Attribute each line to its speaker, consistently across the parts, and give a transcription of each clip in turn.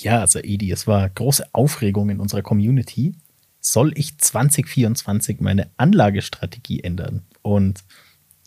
Speaker 1: Ja, Edi, es war große Aufregung in unserer Community. Soll ich 2024 meine Anlagestrategie ändern? Und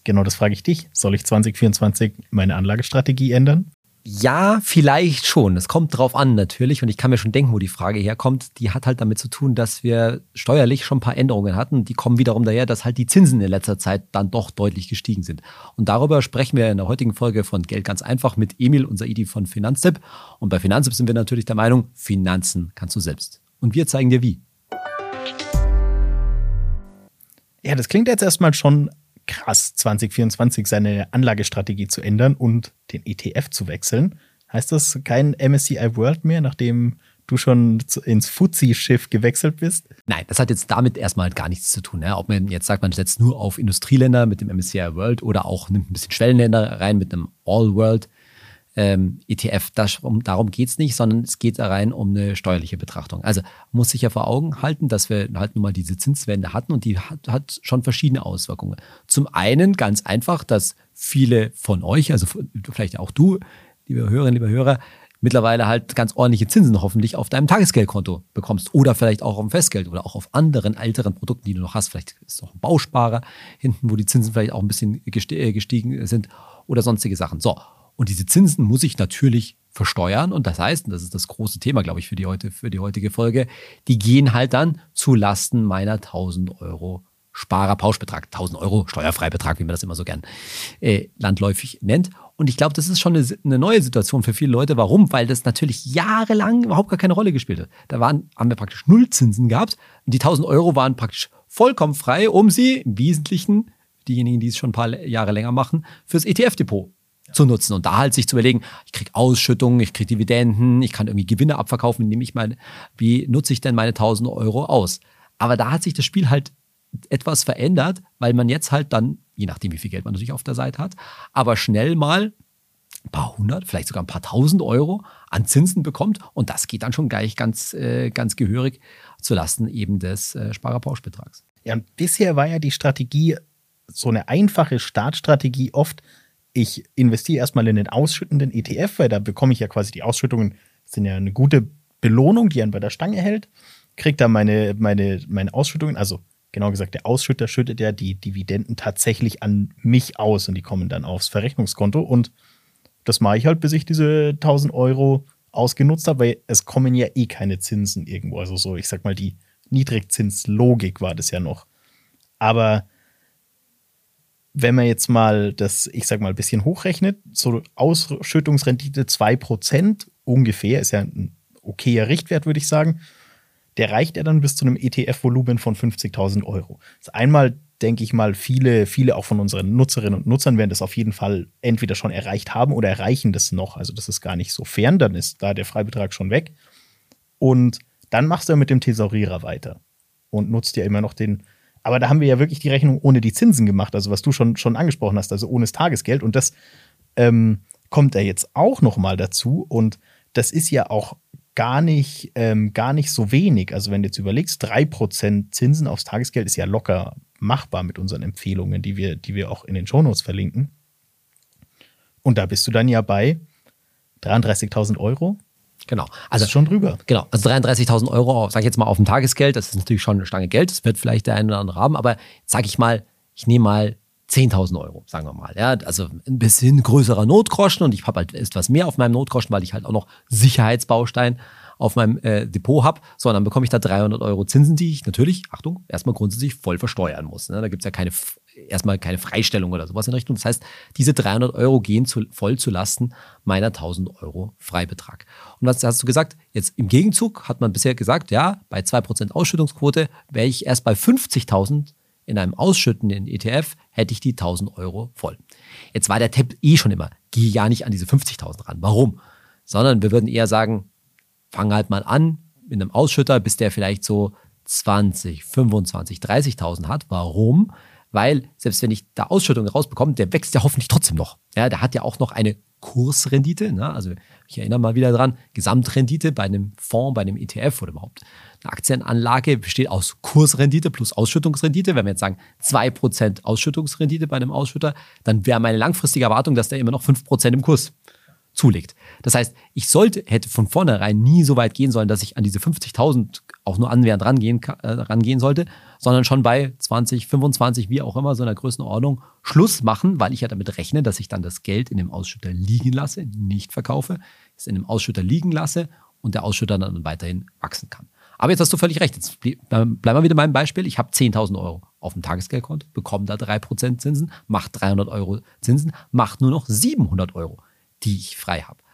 Speaker 1: genau das frage ich dich. Soll ich 2024 meine Anlagestrategie ändern?
Speaker 2: Ja, vielleicht schon. Es kommt drauf an natürlich und ich kann mir schon denken, wo die Frage herkommt. Die hat halt damit zu tun, dass wir steuerlich schon ein paar Änderungen hatten. Die kommen wiederum daher, dass halt die Zinsen in letzter Zeit dann doch deutlich gestiegen sind. Und darüber sprechen wir in der heutigen Folge von Geld ganz einfach mit Emil, unser ID von Finanztipp. Und bei Finanztipp sind wir natürlich der Meinung, Finanzen kannst du selbst. Und wir zeigen dir wie.
Speaker 1: Ja, das klingt jetzt erstmal schon krass, 2024 seine Anlagestrategie zu ändern und den ETF zu wechseln. Heißt das kein MSCI World mehr, nachdem du schon ins Fuzzi-Schiff gewechselt bist?
Speaker 2: Nein, das hat jetzt damit erstmal gar nichts zu tun. Ja. Ob man jetzt sagt, man setzt nur auf Industrieländer mit dem MSCI World oder auch nimmt ein bisschen Schwellenländer rein mit einem All-World ähm, ETF. Das, um, darum geht es nicht, sondern es geht rein um eine steuerliche Betrachtung. Also muss sich ja vor Augen halten, dass wir halt nun mal diese Zinswende hatten und die hat, hat schon verschiedene Auswirkungen. Zum einen ganz einfach, dass viele von euch, also vielleicht auch du, liebe Hörerinnen, liebe Hörer, mittlerweile halt ganz ordentliche Zinsen hoffentlich auf deinem Tagesgeldkonto bekommst oder vielleicht auch auf dem Festgeld oder auch auf anderen älteren Produkten, die du noch hast. Vielleicht ist noch ein Bausparer hinten, wo die Zinsen vielleicht auch ein bisschen äh, gestiegen sind oder sonstige Sachen. So, und diese Zinsen muss ich natürlich versteuern. Und das heißt, und das ist das große Thema, glaube ich, für die, heute, für die heutige Folge, die gehen halt dann zu Lasten meiner 1000 Euro Sparerpauschbetrag, 1000 Euro Steuerfreibetrag, wie man das immer so gern äh, landläufig nennt. Und ich glaube, das ist schon eine, eine, neue Situation für viele Leute. Warum? Weil das natürlich jahrelang überhaupt gar keine Rolle gespielt hat. Da waren, haben wir praktisch Nullzinsen gehabt. Und die 1000 Euro waren praktisch vollkommen frei, um sie im Wesentlichen, diejenigen, die es schon ein paar Jahre länger machen, fürs ETF-Depot zu nutzen und da halt sich zu überlegen, ich kriege Ausschüttungen, ich kriege Dividenden, ich kann irgendwie Gewinne abverkaufen, nehme ich meine, wie nutze ich denn meine 1000 Euro aus? Aber da hat sich das Spiel halt etwas verändert, weil man jetzt halt dann, je nachdem wie viel Geld man natürlich auf der Seite hat, aber schnell mal ein paar hundert, vielleicht sogar ein paar tausend Euro an Zinsen bekommt und das geht dann schon gleich ganz, äh, ganz gehörig zulasten eben des äh, Sparerpauschbetrags.
Speaker 1: Ja, und bisher war ja die Strategie so eine einfache Startstrategie oft, ich investiere erstmal in den ausschüttenden ETF, weil da bekomme ich ja quasi die Ausschüttungen, sind ja eine gute Belohnung, die einen bei der Stange hält, kriege da meine, meine, meine Ausschüttungen, also genau gesagt, der Ausschütter schüttet ja die Dividenden tatsächlich an mich aus und die kommen dann aufs Verrechnungskonto und das mache ich halt, bis ich diese 1000 Euro ausgenutzt habe, weil es kommen ja eh keine Zinsen irgendwo. Also so, ich sag mal, die Niedrigzinslogik war das ja noch. Aber wenn man jetzt mal das, ich sag mal, ein bisschen hochrechnet, so Ausschüttungsrendite 2% ungefähr, ist ja ein okayer Richtwert, würde ich sagen, der reicht ja dann bis zu einem ETF-Volumen von 50.000 Euro. Das ist einmal, denke ich mal, viele, viele auch von unseren Nutzerinnen und Nutzern werden das auf jeden Fall entweder schon erreicht haben oder erreichen das noch. Also das ist gar nicht so fern, dann ist da der Freibetrag schon weg. Und dann machst du ja mit dem Thesaurierer weiter und nutzt ja immer noch den aber da haben wir ja wirklich die Rechnung ohne die Zinsen gemacht, also was du schon, schon angesprochen hast, also ohne das Tagesgeld. Und das ähm, kommt da jetzt auch noch mal dazu. Und das ist ja auch gar nicht, ähm, gar nicht so wenig. Also wenn du jetzt überlegst, 3% Zinsen aufs Tagesgeld ist ja locker machbar mit unseren Empfehlungen, die wir, die wir auch in den Shownotes verlinken. Und da bist du dann ja bei 33.000 Euro
Speaker 2: Genau.
Speaker 1: Also schon drüber.
Speaker 2: Genau. Also 33.000 Euro, sage ich jetzt mal auf dem Tagesgeld, das ist natürlich schon eine Stange Geld. Das wird vielleicht der eine oder andere haben, aber sage ich mal, ich nehme mal 10.000 Euro, sagen wir mal. Ja, also ein bisschen größerer Notgroschen und ich habe halt etwas mehr auf meinem Notgroschen, weil ich halt auch noch Sicherheitsbaustein auf meinem äh, Depot habe, so, dann bekomme ich da 300 Euro Zinsen, die ich natürlich, Achtung, erstmal grundsätzlich voll versteuern muss. Ne? Da gibt es ja keine, erstmal keine Freistellung oder sowas in Richtung. Das heißt, diese 300 Euro gehen zu, voll zu Lasten meiner 1000 Euro Freibetrag. Und was hast du gesagt? Jetzt im Gegenzug hat man bisher gesagt, ja, bei 2% Ausschüttungsquote wäre ich erst bei 50.000 in einem ausschüttenden ETF, hätte ich die 1000 Euro voll. Jetzt war der Tipp eh schon immer, geh ja nicht an diese 50.000 ran. Warum? Sondern wir würden eher sagen, fang halt mal an mit einem Ausschütter, bis der vielleicht so 20, 25, 30.000 hat. Warum? Weil selbst wenn ich da Ausschüttungen rausbekomme, der wächst ja hoffentlich trotzdem noch. Ja, der hat ja auch noch eine Kursrendite. Ne? Also ich erinnere mal wieder dran, Gesamtrendite bei einem Fonds, bei einem ETF oder überhaupt eine Aktienanlage besteht aus Kursrendite plus Ausschüttungsrendite. Wenn wir jetzt sagen 2% Ausschüttungsrendite bei einem Ausschütter, dann wäre meine langfristige Erwartung, dass der immer noch 5% im Kurs zulegt. Das heißt, ich sollte, hätte von vornherein nie so weit gehen sollen, dass ich an diese 50.000 auch nur annähernd rangehen, äh, rangehen sollte, sondern schon bei 20, 25, wie auch immer, so einer Größenordnung Schluss machen, weil ich ja damit rechne, dass ich dann das Geld in dem Ausschütter liegen lasse, nicht verkaufe, es in dem Ausschütter liegen lasse und der Ausschütter dann weiterhin wachsen kann. Aber jetzt hast du völlig recht. Jetzt bleiben wir wieder beim Beispiel. Ich habe 10.000 Euro auf dem Tagesgeldkonto, bekomme da 3% Zinsen, macht 300 Euro Zinsen, macht nur noch 700 Euro, die ich frei habe.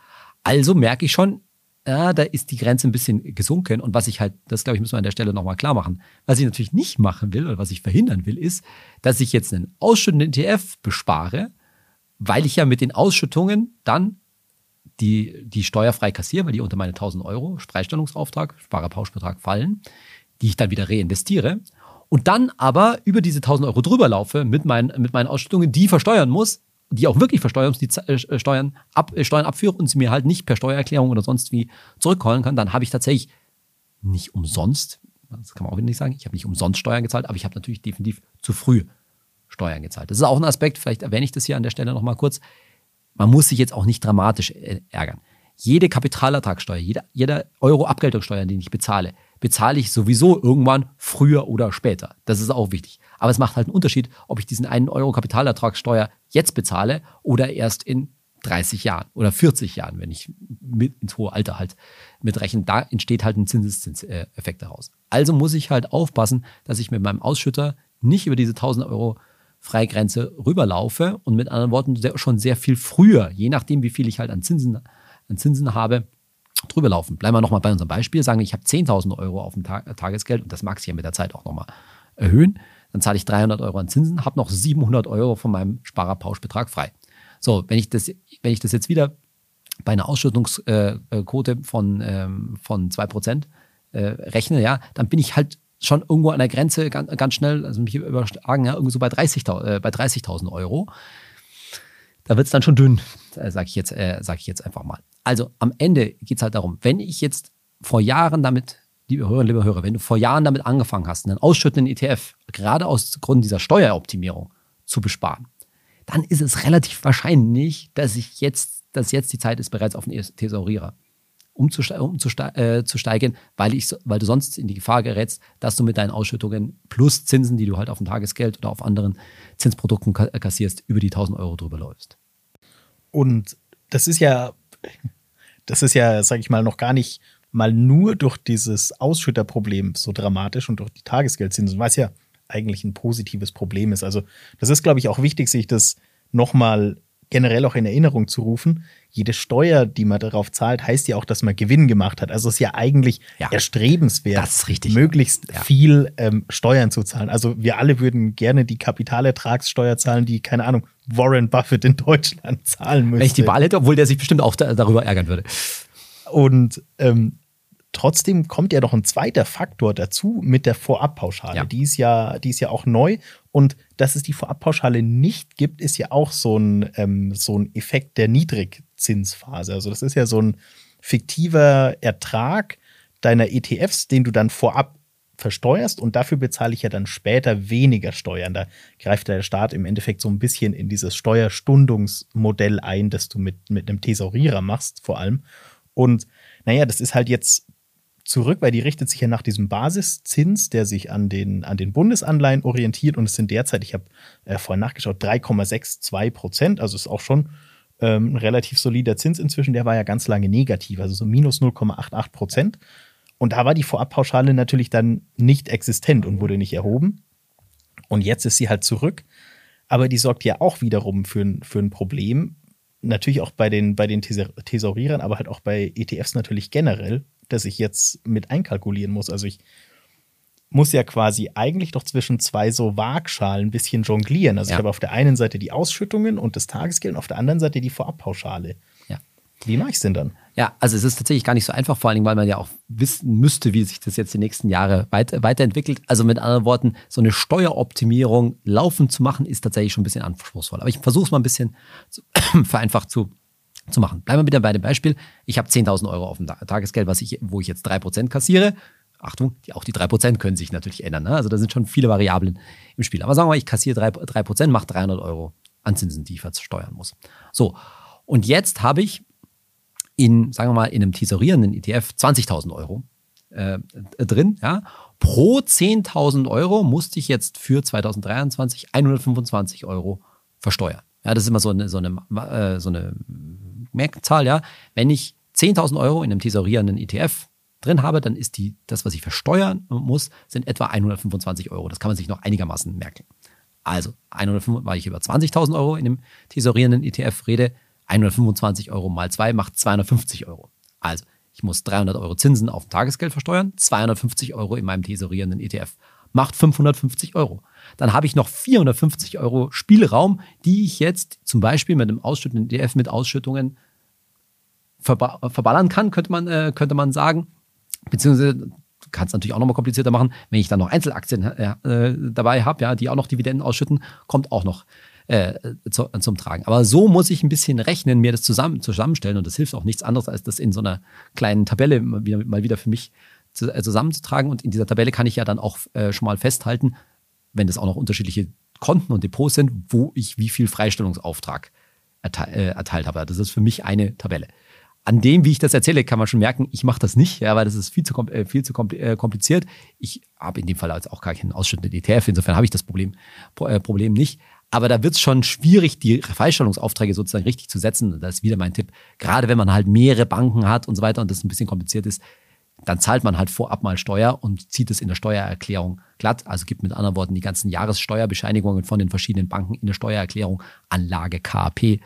Speaker 2: Also merke ich schon, ja, da ist die Grenze ein bisschen gesunken. Und was ich halt, das glaube ich, müssen wir an der Stelle nochmal klar machen. Was ich natürlich nicht machen will oder was ich verhindern will, ist, dass ich jetzt einen ausschüttenden ETF bespare, weil ich ja mit den Ausschüttungen dann die, die steuerfrei kassiere, weil die unter meine 1000 Euro Freistellungsauftrag, Sparerpauschbetrag fallen, die ich dann wieder reinvestiere und dann aber über diese 1000 Euro drüber laufe mit meinen, mit meinen Ausschüttungen, die versteuern muss, die auch wirklich versteuern, die äh, Steuern, ab, äh, Steuern abführe und sie mir halt nicht per Steuererklärung oder sonst wie zurückholen kann, dann habe ich tatsächlich nicht umsonst, das kann man auch wieder nicht sagen, ich habe nicht umsonst Steuern gezahlt, aber ich habe natürlich definitiv zu früh Steuern gezahlt. Das ist auch ein Aspekt, vielleicht erwähne ich das hier an der Stelle nochmal kurz. Man muss sich jetzt auch nicht dramatisch äh, ärgern. Jede Kapitalertragssteuer, jeder, jeder Euro Abgeltungssteuer, den ich bezahle, bezahle ich sowieso irgendwann früher oder später. Das ist auch wichtig. Aber es macht halt einen Unterschied, ob ich diesen einen Euro Kapitalertragssteuer jetzt bezahle oder erst in 30 Jahren oder 40 Jahren, wenn ich ins hohe Alter halt mitrechne. Da entsteht halt ein Zinseszinseffekt daraus. Also muss ich halt aufpassen, dass ich mit meinem Ausschütter nicht über diese 1000 Euro Freigrenze rüberlaufe und mit anderen Worten schon sehr viel früher, je nachdem, wie viel ich halt an Zinsen, an Zinsen habe, drüber laufen. Bleiben wir nochmal bei unserem Beispiel. Sagen wir, ich habe 10.000 Euro auf dem Tag, Tagesgeld und das mag sich ja mit der Zeit auch nochmal erhöhen. Dann zahle ich 300 Euro an Zinsen, habe noch 700 Euro von meinem Sparerpauschbetrag frei. So, wenn ich das, wenn ich das jetzt wieder bei einer Ausschüttungsquote von, ähm, von 2% äh, rechne, ja, dann bin ich halt schon irgendwo an der Grenze ganz, ganz schnell, also mich überschlagen, ja, irgendwie so bei 30.000 äh, bei 30 Euro. Da wird es dann schon dünn, äh, sage ich, äh, sag ich jetzt einfach mal. Also am Ende geht es halt darum, wenn ich jetzt vor Jahren damit, liebe Hörer, liebe Hörer, wenn du vor Jahren damit angefangen hast, einen ausschüttenden ETF, gerade aus Gründen dieser Steueroptimierung, zu besparen, dann ist es relativ wahrscheinlich, dass ich jetzt, dass jetzt die Zeit ist, bereits auf einen Thesaurierer umzusteigen, äh, weil, ich, weil du sonst in die Gefahr gerätst, dass du mit deinen Ausschüttungen plus Zinsen, die du halt auf dem Tagesgeld oder auf anderen Zinsprodukten kassierst, über die 1000 Euro drüber läufst.
Speaker 1: Und das ist ja, das ist ja, sag ich mal, noch gar nicht mal nur durch dieses Ausschütterproblem so dramatisch und durch die Tagesgeldzinsen, was ja eigentlich ein positives Problem ist. Also das ist, glaube ich, auch wichtig, sich das nochmal generell auch in Erinnerung zu rufen. Jede Steuer, die man darauf zahlt, heißt ja auch, dass man Gewinn gemacht hat. Also es ist ja eigentlich ja, erstrebenswert, möglichst ja. viel ähm, Steuern zu zahlen. Also wir alle würden gerne die Kapitalertragssteuer zahlen, die, keine Ahnung, Warren Buffett in Deutschland zahlen müsste.
Speaker 2: Wenn ich die Wahl hätte, obwohl der sich bestimmt auch da, darüber ärgern würde.
Speaker 1: Und ähm, Trotzdem kommt ja noch ein zweiter Faktor dazu mit der Vorabpauschale. Ja. Die, ist ja, die ist ja auch neu. Und dass es die Vorabpauschale nicht gibt, ist ja auch so ein, ähm, so ein Effekt der Niedrigzinsphase. Also das ist ja so ein fiktiver Ertrag deiner ETFs, den du dann vorab versteuerst und dafür bezahle ich ja dann später weniger Steuern. Da greift der Staat im Endeffekt so ein bisschen in dieses Steuerstundungsmodell ein, das du mit, mit einem Thesaurierer machst, vor allem. Und naja, das ist halt jetzt zurück, weil die richtet sich ja nach diesem Basiszins, der sich an den, an den Bundesanleihen orientiert und es sind derzeit, ich habe äh, vorhin nachgeschaut, 3,62 Prozent, also ist auch schon ähm, ein relativ solider Zins inzwischen, der war ja ganz lange negativ, also so minus 0,88 Prozent. Und da war die Vorabpauschale natürlich dann nicht existent und wurde nicht erhoben. Und jetzt ist sie halt zurück. Aber die sorgt ja auch wiederum für, ein, für ein Problem. Natürlich auch bei den, bei den Thesaurierern, aber halt auch bei ETFs natürlich generell, das ich jetzt mit einkalkulieren muss. Also ich muss ja quasi eigentlich doch zwischen zwei so Waagschalen ein bisschen jonglieren. Also ja. ich habe auf der einen Seite die Ausschüttungen und das Tagesgeld und auf der anderen Seite die Vorabpauschale. Ja. Wie mache ich es denn dann?
Speaker 2: Ja, also es ist tatsächlich gar nicht so einfach, vor allem, weil man ja auch wissen müsste, wie sich das jetzt die nächsten Jahre weit, weiterentwickelt. Also mit anderen Worten, so eine Steueroptimierung laufen zu machen, ist tatsächlich schon ein bisschen anspruchsvoll. Aber ich versuche es mal ein bisschen zu, vereinfacht zu zu machen. Bleiben wir bitte bei dem Beispiel. Ich habe 10.000 Euro auf dem Tagesgeld, was ich, wo ich jetzt 3% kassiere. Achtung, die, auch die 3% können sich natürlich ändern. Ne? Also da sind schon viele Variablen im Spiel. Aber sagen wir mal, ich kassiere 3%, 3% macht 300 Euro an Zinsen, die ich versteuern muss. So, und jetzt habe ich in, sagen wir mal, in einem tesorierenden ETF 20.000 Euro äh, drin. Ja. Pro 10.000 Euro musste ich jetzt für 2023 125 Euro versteuern. Ja, das ist immer so eine, so eine, äh, so eine Merkzahl. Ja. Wenn ich 10.000 Euro in einem tesorierenden ETF drin habe, dann ist die, das, was ich versteuern muss, sind etwa 125 Euro. Das kann man sich noch einigermaßen merken. Also 105, weil ich über 20.000 Euro in dem tesorierenden ETF rede, 125 Euro mal 2 macht 250 Euro. Also ich muss 300 Euro Zinsen auf Tagesgeld versteuern, 250 Euro in meinem tesorierenden ETF macht 550 Euro. Dann habe ich noch 450 Euro Spielraum, die ich jetzt zum Beispiel mit einem ausschüttenden ETF mit Ausschüttungen verballern kann, könnte man, äh, könnte man sagen. Beziehungsweise kann es natürlich auch nochmal komplizierter machen. Wenn ich dann noch Einzelaktien äh, äh dabei habe, ja, die auch noch Dividenden ausschütten, kommt auch noch äh, zu, zum Tragen. Aber so muss ich ein bisschen rechnen, mir das zusammen, zusammenstellen und das hilft auch nichts anderes, als das in so einer kleinen Tabelle mal wieder, mal wieder für mich zu, äh, zusammenzutragen. Und in dieser Tabelle kann ich ja dann auch äh, schon mal festhalten, wenn das auch noch unterschiedliche Konten und Depots sind, wo ich wie viel Freistellungsauftrag erteil, äh, erteilt habe. Das ist für mich eine Tabelle an dem, wie ich das erzähle, kann man schon merken, ich mache das nicht, ja, weil das ist viel zu, äh, viel zu äh, kompliziert. Ich habe in dem Fall jetzt auch gar keinen ausschüttenden ETF, insofern habe ich das Problem, äh, Problem nicht. Aber da wird es schon schwierig, die Freistellungsaufträge sozusagen richtig zu setzen. Das ist wieder mein Tipp. Gerade wenn man halt mehrere Banken hat und so weiter und das ein bisschen kompliziert ist, dann zahlt man halt vorab mal Steuer und zieht es in der Steuererklärung glatt. Also gibt mit anderen Worten die ganzen Jahressteuerbescheinigungen von den verschiedenen Banken in der Steuererklärung Anlage KAP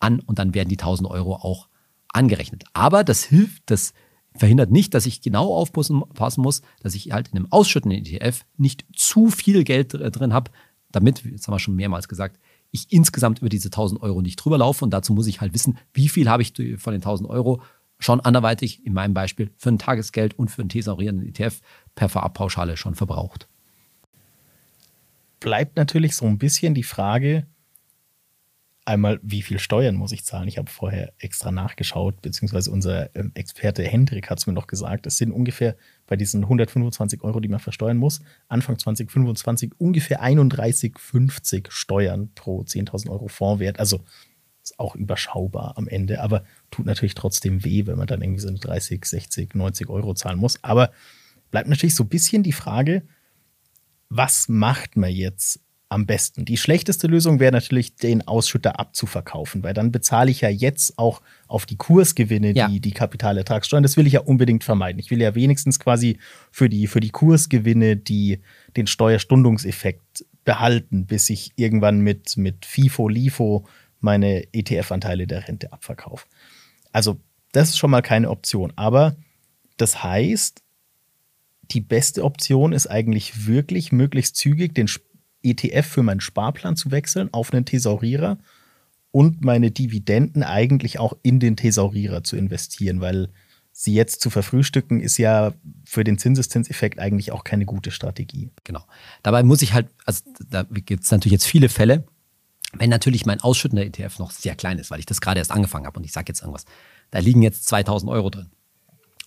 Speaker 2: an und dann werden die 1000 Euro auch angerechnet. Aber das hilft, das verhindert nicht, dass ich genau aufpassen muss, dass ich halt in einem ausschüttenden ETF nicht zu viel Geld drin habe, damit, jetzt haben wir schon mehrmals gesagt, ich insgesamt über diese 1000 Euro nicht drüber laufe. Und dazu muss ich halt wissen, wie viel habe ich von den 1000 Euro schon anderweitig, in meinem Beispiel, für ein Tagesgeld und für einen tesorierenden ETF per Vorabpauschale schon verbraucht.
Speaker 1: Bleibt natürlich so ein bisschen die Frage, einmal, wie viel Steuern muss ich zahlen? Ich habe vorher extra nachgeschaut, beziehungsweise unser ähm, Experte Hendrik hat es mir noch gesagt. Es sind ungefähr bei diesen 125 Euro, die man versteuern muss, Anfang 2025 ungefähr 31,50 Steuern pro 10.000 Euro Fondswert. Also ist auch überschaubar am Ende, aber tut natürlich trotzdem weh, wenn man dann irgendwie so 30, 60, 90 Euro zahlen muss. Aber bleibt natürlich so ein bisschen die Frage, was macht man jetzt am besten. Die schlechteste Lösung wäre natürlich, den Ausschütter abzuverkaufen, weil dann bezahle ich ja jetzt auch auf die Kursgewinne ja. die, die Kapitalertragssteuern. Das will ich ja unbedingt vermeiden. Ich will ja wenigstens quasi für die, für die Kursgewinne die, den Steuerstundungseffekt behalten, bis ich irgendwann mit, mit FIFO, LIFO meine ETF-Anteile der Rente abverkaufe. Also, das ist schon mal keine Option. Aber das heißt, die beste Option ist eigentlich wirklich möglichst zügig den ETF für meinen Sparplan zu wechseln auf einen Thesaurierer und meine Dividenden eigentlich auch in den Thesaurierer zu investieren, weil sie jetzt zu verfrühstücken, ist ja für den Zinseszinseffekt eigentlich auch keine gute Strategie.
Speaker 2: Genau. Dabei muss ich halt, also da gibt es natürlich jetzt viele Fälle, wenn natürlich mein ausschüttender ETF noch sehr klein ist, weil ich das gerade erst angefangen habe und ich sage jetzt irgendwas, da liegen jetzt 2000 Euro drin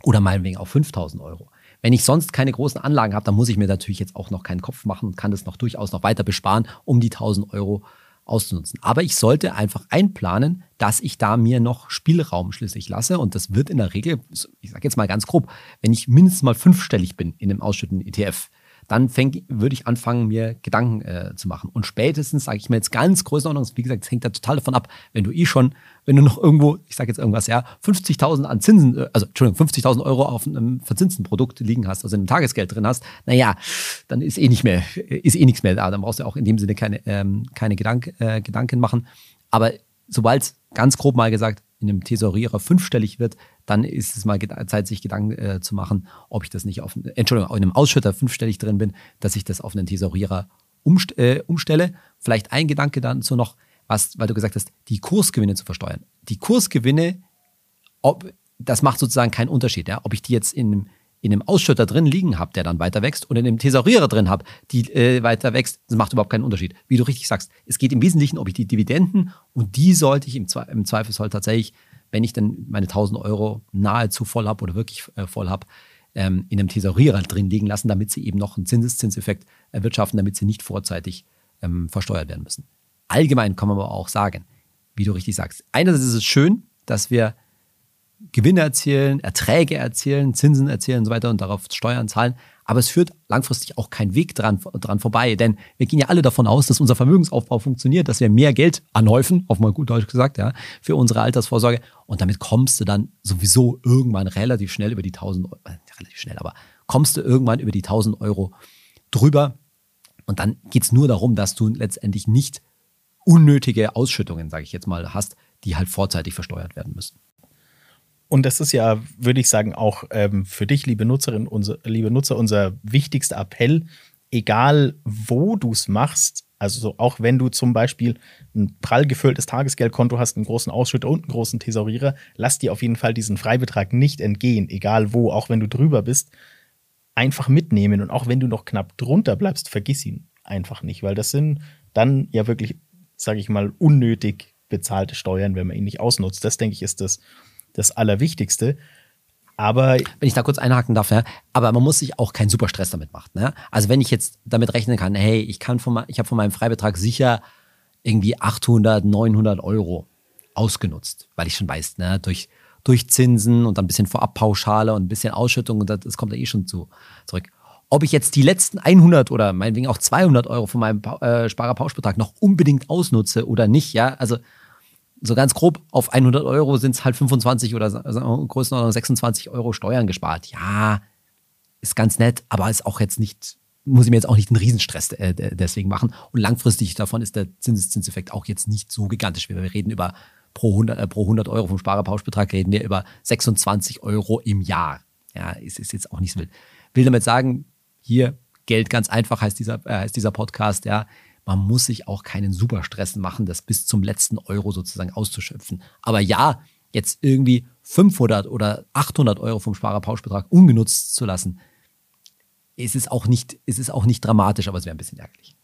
Speaker 2: oder meinetwegen auch 5000 Euro wenn ich sonst keine großen Anlagen habe, dann muss ich mir natürlich jetzt auch noch keinen Kopf machen und kann das noch durchaus noch weiter besparen, um die 1000 Euro auszunutzen. Aber ich sollte einfach einplanen, dass ich da mir noch Spielraum schließlich lasse. Und das wird in der Regel, ich sage jetzt mal ganz grob, wenn ich mindestens mal fünfstellig bin in einem ausschüttenden ETF, dann würde ich anfangen, mir Gedanken äh, zu machen. Und spätestens sage ich mir jetzt ganz Größenordnung, wie gesagt, es hängt da total davon ab, wenn du eh schon, wenn du noch irgendwo, ich sage jetzt irgendwas, ja, 50.000 an Zinsen, äh, also Entschuldigung, 50.000 Euro auf einem verzinsten Produkt liegen hast, also in einem Tagesgeld drin hast, naja, dann ist eh nicht mehr, ist eh nichts mehr da. Dann brauchst du auch in dem Sinne keine, ähm, keine Gedank, äh, Gedanken machen. Aber sobald es ganz grob mal gesagt in einem Tesorierer fünfstellig wird, dann ist es mal Zeit, sich Gedanken äh, zu machen, ob ich das nicht auf, Entschuldigung, in einem Ausschütter fünfstellig drin bin, dass ich das auf einen Tesorierer umst äh, umstelle. Vielleicht ein Gedanke dazu noch, was, weil du gesagt hast, die Kursgewinne zu versteuern. Die Kursgewinne, ob, das macht sozusagen keinen Unterschied, ja? ob ich die jetzt in in einem Ausschütter drin liegen habe, der dann weiter wächst, und in einem Tesorierer drin habe, die äh, weiter wächst, das macht überhaupt keinen Unterschied. Wie du richtig sagst, es geht im Wesentlichen, ob ich die Dividenden und die sollte ich im, Zwe im Zweifelsfall tatsächlich, wenn ich dann meine 1000 Euro nahezu voll habe oder wirklich äh, voll habe, ähm, in einem Tesorierer drin liegen lassen, damit sie eben noch einen Zinseszinseffekt erwirtschaften, damit sie nicht vorzeitig ähm, versteuert werden müssen. Allgemein kann man aber auch sagen, wie du richtig sagst, einerseits ist es schön, dass wir Gewinne erzielen, Erträge erzielen, Zinsen erzielen und so weiter und darauf Steuern zahlen. Aber es führt langfristig auch kein Weg dran, dran vorbei, denn wir gehen ja alle davon aus, dass unser Vermögensaufbau funktioniert, dass wir mehr Geld anhäufen, auf mal gut Deutsch gesagt, ja, für unsere Altersvorsorge. Und damit kommst du dann sowieso irgendwann relativ schnell über die 1000 Euro, äh, relativ schnell, aber kommst du irgendwann über die 1000 Euro drüber. Und dann geht's nur darum, dass du letztendlich nicht unnötige Ausschüttungen, sage ich jetzt mal, hast, die halt vorzeitig versteuert werden müssen.
Speaker 1: Und das ist ja, würde ich sagen, auch ähm, für dich, liebe Nutzerin, unser, liebe Nutzer, unser wichtigster Appell. Egal, wo du es machst, also so, auch wenn du zum Beispiel ein prall gefülltes Tagesgeldkonto hast, einen großen Ausschütter und einen großen Thesaurierer, lass dir auf jeden Fall diesen Freibetrag nicht entgehen, egal wo, auch wenn du drüber bist, einfach mitnehmen. Und auch wenn du noch knapp drunter bleibst, vergiss ihn einfach nicht, weil das sind dann ja wirklich, sage ich mal, unnötig bezahlte Steuern, wenn man ihn nicht ausnutzt. Das, denke ich, ist das das Allerwichtigste. Aber
Speaker 2: wenn ich da kurz einhaken darf, ja, aber man muss sich auch keinen Superstress damit machen. Ne? Also wenn ich jetzt damit rechnen kann, hey, ich kann von, ich habe von meinem Freibetrag sicher irgendwie 800, 900 Euro ausgenutzt, weil ich schon weiß, ne, durch, durch Zinsen und dann ein bisschen Vorabpauschale und ein bisschen Ausschüttung und das, das kommt ja eh schon zu, zurück. Ob ich jetzt die letzten 100 oder meinetwegen auch 200 Euro von meinem äh, Sparerpauschbetrag noch unbedingt ausnutze oder nicht, ja, also so ganz grob auf 100 Euro sind es halt 25 oder also Größenordnung 26 Euro Steuern gespart. Ja, ist ganz nett, aber ist auch jetzt nicht, muss ich mir jetzt auch nicht einen Riesenstress äh, deswegen machen. Und langfristig davon ist der Zinseszinseffekt auch jetzt nicht so gigantisch. Wir reden über pro 100, äh, pro 100 Euro vom Sparerpauschbetrag reden wir über 26 Euro im Jahr. Ja, ist, ist jetzt auch nicht so wild. Will damit sagen, hier Geld ganz einfach heißt dieser, äh, heißt dieser Podcast, ja man muss sich auch keinen Superstress machen, das bis zum letzten Euro sozusagen auszuschöpfen. Aber ja, jetzt irgendwie 500 oder 800 Euro vom Sparerpauschbetrag ungenutzt zu lassen, ist es auch nicht, ist es auch nicht dramatisch, aber es wäre ein bisschen ärgerlich.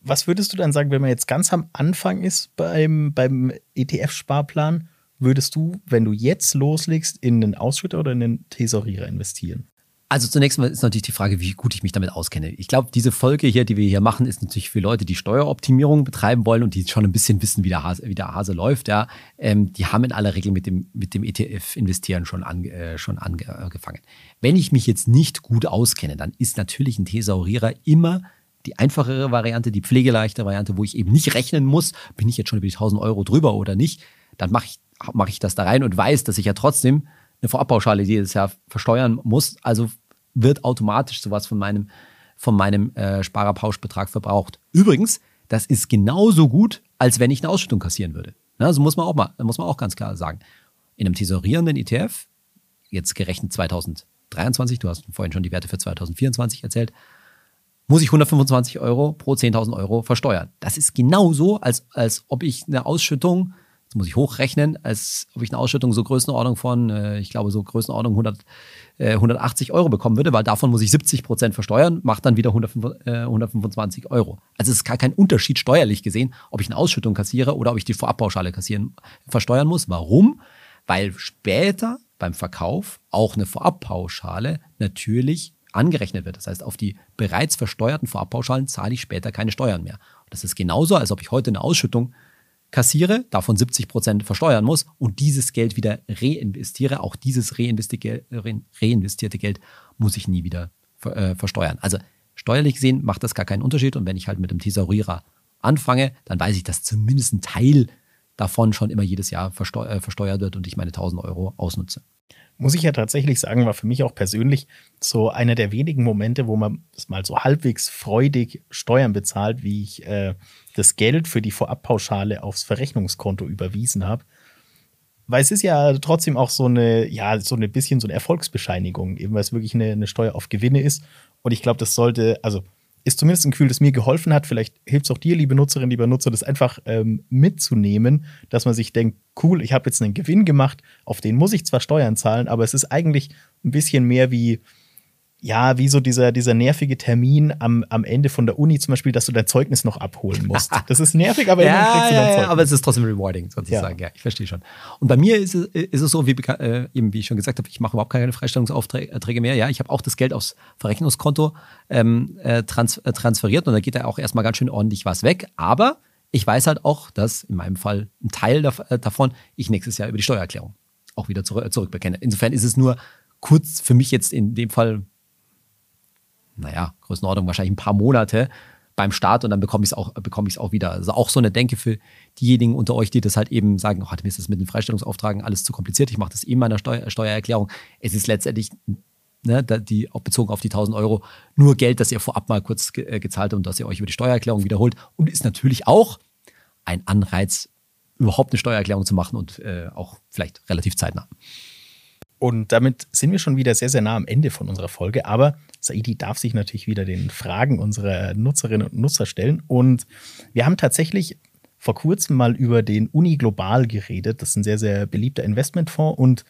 Speaker 1: Was würdest du dann sagen, wenn man jetzt ganz am Anfang ist beim, beim ETF-Sparplan? Würdest du, wenn du jetzt loslegst, in einen Ausschütter oder in einen Tesorierer investieren?
Speaker 2: Also zunächst mal ist natürlich die Frage, wie gut ich mich damit auskenne. Ich glaube, diese Folge hier, die wir hier machen, ist natürlich für Leute, die Steueroptimierung betreiben wollen und die schon ein bisschen wissen, wie der Hase, wie der Hase läuft. Ja, ähm, die haben in aller Regel mit dem, mit dem ETF-Investieren schon, an, äh, schon angefangen. Wenn ich mich jetzt nicht gut auskenne, dann ist natürlich ein Thesaurierer immer die einfachere Variante, die pflegeleichte Variante, wo ich eben nicht rechnen muss, bin ich jetzt schon über die 1000 Euro drüber oder nicht. Dann mache ich, mach ich das da rein und weiß, dass ich ja trotzdem eine Vorabpauschale jedes Jahr versteuern muss. Also wird automatisch sowas von meinem, von meinem äh, Sparerpauschbetrag verbraucht. Übrigens, das ist genauso gut, als wenn ich eine Ausschüttung kassieren würde. Na, also muss man auch mal, muss man auch ganz klar sagen. In einem tesorierenden ETF, jetzt gerechnet 2023, du hast vorhin schon die Werte für 2024 erzählt, muss ich 125 Euro pro 10.000 Euro versteuern. Das ist genauso, als, als ob ich eine Ausschüttung das muss ich hochrechnen, als ob ich eine Ausschüttung so Größenordnung von, äh, ich glaube, so Größenordnung 100, äh, 180 Euro bekommen würde, weil davon muss ich 70 Prozent versteuern, macht dann wieder 100, äh, 125 Euro. Also es ist gar kein Unterschied steuerlich gesehen, ob ich eine Ausschüttung kassiere oder ob ich die Vorabpauschale kassieren, versteuern muss. Warum? Weil später beim Verkauf auch eine Vorabpauschale natürlich angerechnet wird. Das heißt, auf die bereits versteuerten Vorabpauschalen zahle ich später keine Steuern mehr. Und das ist genauso, als ob ich heute eine Ausschüttung kassiere, davon 70 Prozent versteuern muss und dieses Geld wieder reinvestiere. Auch dieses reinvestierte Geld muss ich nie wieder äh, versteuern. Also steuerlich gesehen macht das gar keinen Unterschied. Und wenn ich halt mit dem Thesaurierer anfange, dann weiß ich, dass zumindest ein Teil davon schon immer jedes Jahr äh, versteuert wird und ich meine 1000 Euro ausnutze
Speaker 1: muss ich ja tatsächlich sagen, war für mich auch persönlich so einer der wenigen Momente, wo man mal so halbwegs freudig Steuern bezahlt, wie ich äh, das Geld für die Vorabpauschale aufs Verrechnungskonto überwiesen habe. Weil es ist ja trotzdem auch so eine, ja, so ein bisschen so eine Erfolgsbescheinigung, eben weil es wirklich eine, eine Steuer auf Gewinne ist. Und ich glaube, das sollte, also ist zumindest ein Gefühl, das mir geholfen hat. Vielleicht hilft es auch dir, liebe Nutzerinnen, lieber Nutzer, das einfach ähm, mitzunehmen, dass man sich denkt, cool, ich habe jetzt einen Gewinn gemacht, auf den muss ich zwar Steuern zahlen, aber es ist eigentlich ein bisschen mehr wie, ja, wie so dieser, dieser nervige Termin am, am Ende von der Uni zum Beispiel, dass du dein Zeugnis noch abholen musst. Das ist nervig, aber
Speaker 2: ja, kriegst du dein Zeugnis. Aber es ist trotzdem rewarding, sozusagen. Ja, ja ich verstehe schon. Und bei mir ist es, ist es so, wie, äh, eben wie ich schon gesagt habe, ich mache überhaupt keine Freistellungsaufträge mehr. Ja, ich habe auch das Geld aufs Verrechnungskonto ähm, äh, trans äh, transferiert und da geht da auch erstmal ganz schön ordentlich was weg. Aber ich weiß halt auch, dass in meinem Fall ein Teil äh, davon ich nächstes Jahr über die Steuererklärung auch wieder zurück, zurückbekäme. Insofern ist es nur kurz für mich jetzt in dem Fall, naja, Größenordnung wahrscheinlich ein paar Monate beim Start und dann bekomme ich es auch, bekomme ich es auch wieder. Also auch so eine Denke für diejenigen unter euch, die das halt eben sagen, oh, mir ist das mit den Freistellungsauftragen alles zu kompliziert, ich mache das eben in meiner Steu Steuererklärung. Es ist letztendlich ne, die, auch bezogen auf die 1000 Euro, nur Geld, das ihr vorab mal kurz ge äh, gezahlt habt und dass ihr euch über die Steuererklärung wiederholt. Und ist natürlich auch ein Anreiz, überhaupt eine Steuererklärung zu machen und äh, auch vielleicht relativ zeitnah.
Speaker 1: Und damit sind wir schon wieder sehr, sehr nah am Ende von unserer Folge. Aber Saidi darf sich natürlich wieder den Fragen unserer Nutzerinnen und Nutzer stellen. Und wir haben tatsächlich vor kurzem mal über den Uni Global geredet. Das ist ein sehr, sehr beliebter Investmentfonds. Und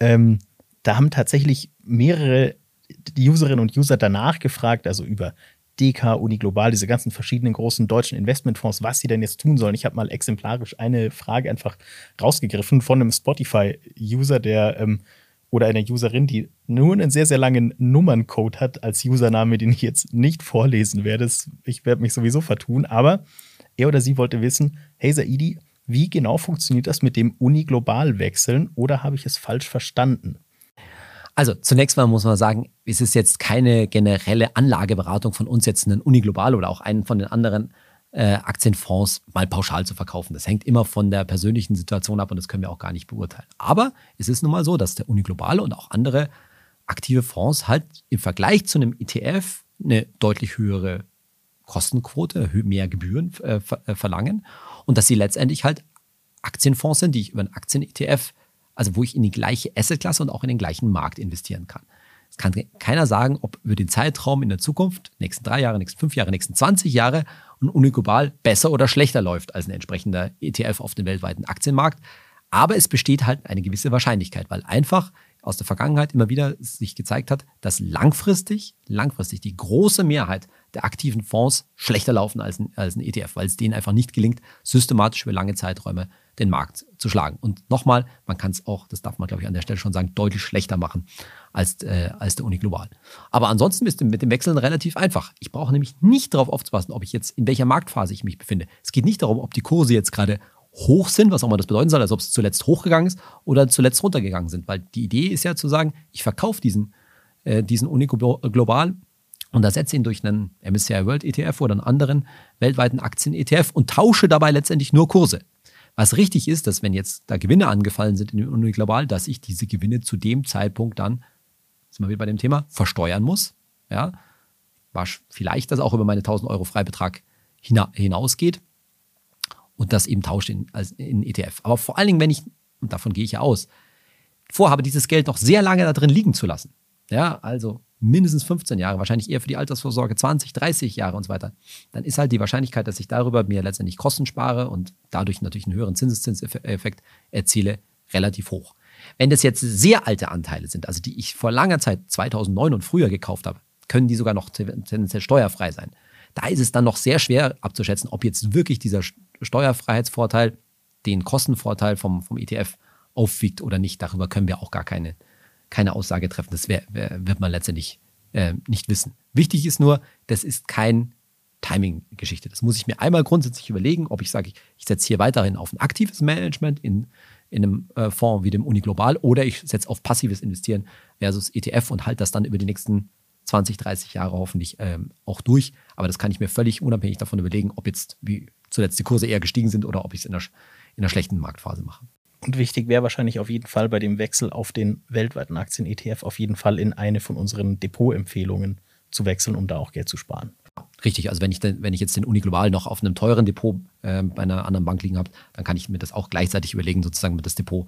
Speaker 1: ähm, da haben tatsächlich mehrere Userinnen und User danach gefragt, also über DK, Uni Global, diese ganzen verschiedenen großen deutschen Investmentfonds, was sie denn jetzt tun sollen. Ich habe mal exemplarisch eine Frage einfach rausgegriffen von einem Spotify-User, der ähm, oder einer Userin, die nur einen sehr, sehr langen Nummerncode hat als Username, den ich jetzt nicht vorlesen werde. Ich werde mich sowieso vertun, aber er oder sie wollte wissen, hey Saidi, wie genau funktioniert das mit dem Uni-Global-Wechseln oder habe ich es falsch verstanden?
Speaker 2: Also zunächst mal muss man sagen, es ist jetzt keine generelle Anlageberatung von uns, jetzt einen Uniglobal oder auch einen von den anderen äh, Aktienfonds mal pauschal zu verkaufen. Das hängt immer von der persönlichen Situation ab und das können wir auch gar nicht beurteilen. Aber es ist nun mal so, dass der Uniglobal und auch andere aktive Fonds halt im Vergleich zu einem ETF eine deutlich höhere Kostenquote, mehr Gebühren äh, äh, verlangen und dass sie letztendlich halt Aktienfonds sind, die ich über einen Aktien-ETF also wo ich in die gleiche Assetklasse und auch in den gleichen Markt investieren kann. Es kann keiner sagen, ob über den Zeitraum in der Zukunft, nächsten drei Jahre, nächsten fünf Jahre, nächsten 20 Jahre ein Uniglobal besser oder schlechter läuft als ein entsprechender ETF auf dem weltweiten Aktienmarkt. Aber es besteht halt eine gewisse Wahrscheinlichkeit, weil einfach aus der Vergangenheit immer wieder sich gezeigt hat, dass langfristig, langfristig die große Mehrheit der aktiven Fonds schlechter laufen als ein, als ein ETF, weil es denen einfach nicht gelingt, systematisch über lange Zeiträume den Markt zu schlagen. Und nochmal, man kann es auch, das darf man glaube ich an der Stelle schon sagen, deutlich schlechter machen als, äh, als der Uni Global. Aber ansonsten ist mit dem Wechseln relativ einfach. Ich brauche nämlich nicht darauf aufzupassen, ob ich jetzt in welcher Marktphase ich mich befinde. Es geht nicht darum, ob die Kurse jetzt gerade hoch sind, was auch immer das bedeuten soll, also ob es zuletzt hochgegangen ist oder zuletzt runtergegangen sind. Weil die Idee ist ja zu sagen, ich verkaufe diesen, äh, diesen Uni Global und ersetze ihn durch einen MSCI World ETF oder einen anderen weltweiten Aktien-ETF und tausche dabei letztendlich nur Kurse. Was richtig ist, dass wenn jetzt da Gewinne angefallen sind in Uni Global, dass ich diese Gewinne zu dem Zeitpunkt dann, sind wir wieder bei dem Thema, versteuern muss. Ja, war vielleicht das auch über meine 1000 Euro Freibetrag hinausgeht und das eben tauscht in, in ETF. Aber vor allen Dingen, wenn ich, und davon gehe ich ja aus, vorhabe, dieses Geld noch sehr lange da drin liegen zu lassen. Ja, also mindestens 15 Jahre, wahrscheinlich eher für die Altersvorsorge 20, 30 Jahre und so weiter, dann ist halt die Wahrscheinlichkeit, dass ich darüber mir letztendlich Kosten spare und dadurch natürlich einen höheren Zinseszinseffekt erziele, relativ hoch. Wenn das jetzt sehr alte Anteile sind, also die ich vor langer Zeit 2009 und früher gekauft habe, können die sogar noch tendenziell steuerfrei sein. Da ist es dann noch sehr schwer abzuschätzen, ob jetzt wirklich dieser Steuerfreiheitsvorteil den Kostenvorteil vom, vom ETF aufwiegt oder nicht. Darüber können wir auch gar keine keine Aussage treffen. Das wär, wär, wird man letztendlich äh, nicht wissen. Wichtig ist nur, das ist kein Timing-Geschichte. Das muss ich mir einmal grundsätzlich überlegen, ob ich sage, ich, ich setze hier weiterhin auf ein aktives Management in, in einem äh, Fonds wie dem Uni Global oder ich setze auf passives Investieren versus ETF und halte das dann über die nächsten 20, 30 Jahre hoffentlich ähm, auch durch. Aber das kann ich mir völlig unabhängig davon überlegen, ob jetzt wie zuletzt die Kurse eher gestiegen sind oder ob ich es in in einer schlechten Marktphase mache.
Speaker 1: Und wichtig wäre wahrscheinlich auf jeden Fall bei dem Wechsel auf den weltweiten Aktien-ETF auf jeden Fall in eine von unseren Depot-Empfehlungen zu wechseln, um da auch Geld zu sparen.
Speaker 2: Richtig, also wenn ich, den, wenn ich jetzt den Uni Global noch auf einem teuren Depot äh, bei einer anderen Bank liegen habe, dann kann ich mir das auch gleichzeitig überlegen, sozusagen mit das Depot.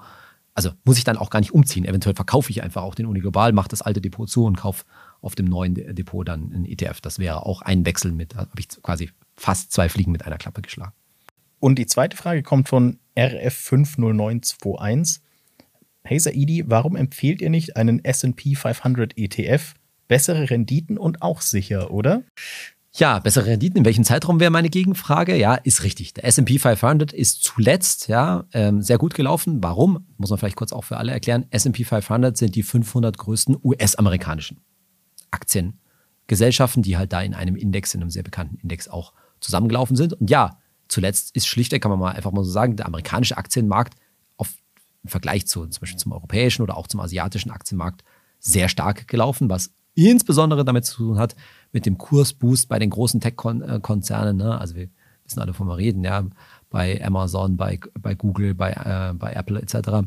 Speaker 2: Also muss ich dann auch gar nicht umziehen. Eventuell verkaufe ich einfach auch den Uni Global, mache das alte Depot zu und kaufe auf dem neuen Depot dann einen ETF. Das wäre auch ein Wechsel mit, da habe ich quasi fast zwei Fliegen mit einer Klappe geschlagen.
Speaker 1: Und die zweite Frage kommt von RF50921. Hey Saidi, warum empfehlt ihr nicht einen SP 500 ETF? Bessere Renditen und auch sicher, oder?
Speaker 2: Ja, bessere Renditen. In welchem Zeitraum wäre meine Gegenfrage? Ja, ist richtig. Der S&P 500 ist zuletzt ja ähm, sehr gut gelaufen. Warum? Muss man vielleicht kurz auch für alle erklären. S&P 500 sind die 500 größten US-amerikanischen Aktiengesellschaften, die halt da in einem Index, in einem sehr bekannten Index auch zusammengelaufen sind. Und ja, zuletzt ist schlichtweg, kann man mal einfach mal so sagen, der amerikanische Aktienmarkt auf im Vergleich zu zum Beispiel zum europäischen oder auch zum asiatischen Aktienmarkt sehr stark gelaufen, was insbesondere damit zu tun hat, mit dem Kursboost bei den großen Tech-Konzernen. Ne? Also wir wissen alle, wovon wir reden, ja, bei Amazon, bei, bei Google, bei, äh, bei Apple etc.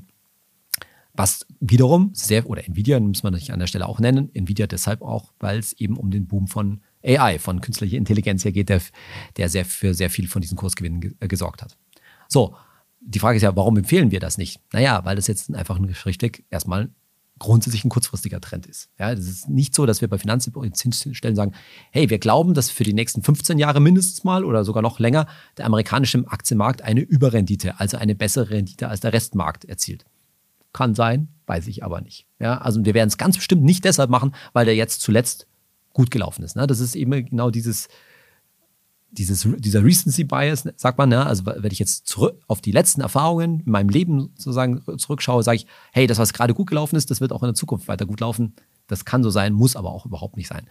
Speaker 2: Was wiederum sehr, oder Nvidia muss man nicht an der Stelle auch nennen, Nvidia deshalb auch, weil es eben um den Boom von AI, von künstlicher Intelligenz hier geht, der, der sehr für sehr viel von diesen Kursgewinnen gesorgt hat. So, die Frage ist ja, warum empfehlen wir das nicht? Naja, weil das jetzt einfach ein schlichtweg erstmal grundsätzlich ein kurzfristiger Trend ist. Ja, das ist nicht so, dass wir bei Finanzstellen sagen, hey, wir glauben, dass für die nächsten 15 Jahre mindestens mal oder sogar noch länger der amerikanische Aktienmarkt eine Überrendite, also eine bessere Rendite als der Restmarkt erzielt. Kann sein, weiß ich aber nicht. Ja, also wir werden es ganz bestimmt nicht deshalb machen, weil der jetzt zuletzt gut gelaufen ist. Ne? Das ist eben genau dieses, dieses, dieser Recency Bias, sagt man, ne? also wenn ich jetzt zurück auf die letzten Erfahrungen in meinem Leben sozusagen zurückschaue, sage ich, hey, das, was gerade gut gelaufen ist, das wird auch in der Zukunft weiter gut laufen. Das kann so sein, muss aber auch überhaupt nicht sein.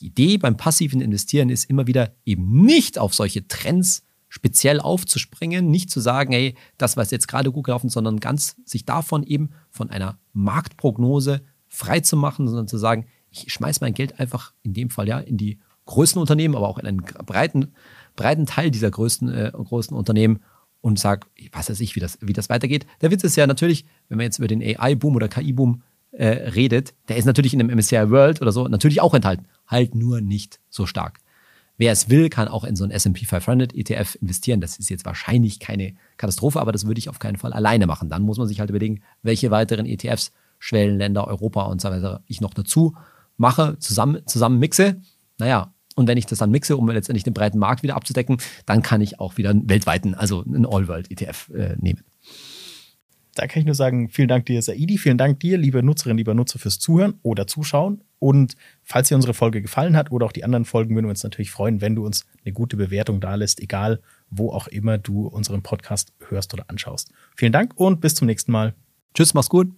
Speaker 2: Die Idee beim passiven Investieren ist immer wieder eben nicht auf solche Trends speziell aufzuspringen, nicht zu sagen, hey, das, was jetzt gerade gut gelaufen sondern ganz sich davon eben von einer Marktprognose frei zu machen, sondern zu sagen, ich schmeiße mein Geld einfach in dem Fall ja in die größten Unternehmen, aber auch in einen breiten, breiten Teil dieser größten, äh, großen Unternehmen und sage, was weiß ich, wie das, wie das weitergeht. Der Witz ist ja natürlich, wenn man jetzt über den AI-Boom oder KI-Boom äh, redet, der ist natürlich in dem MSCI World oder so natürlich auch enthalten, halt nur nicht so stark. Wer es will, kann auch in so einen S&P 500 ETF investieren. Das ist jetzt wahrscheinlich keine Katastrophe, aber das würde ich auf keinen Fall alleine machen. Dann muss man sich halt überlegen, welche weiteren ETFs, Schwellenländer, Europa und so weiter ich noch dazu mache, zusammen, zusammen mixe. Naja, und wenn ich das dann mixe, um letztendlich den breiten Markt wieder abzudecken, dann kann ich auch wieder einen weltweiten, also einen All-World-ETF äh, nehmen.
Speaker 1: Da kann ich nur sagen, vielen Dank dir, Saidi. Vielen Dank dir, liebe Nutzerinnen, lieber Nutzer, fürs Zuhören oder Zuschauen. Und falls dir unsere Folge gefallen hat oder auch die anderen Folgen, würden wir uns natürlich freuen, wenn du uns eine gute Bewertung da lässt, egal wo auch immer du unseren Podcast hörst oder anschaust. Vielen Dank und bis zum nächsten Mal.
Speaker 2: Tschüss, mach's gut.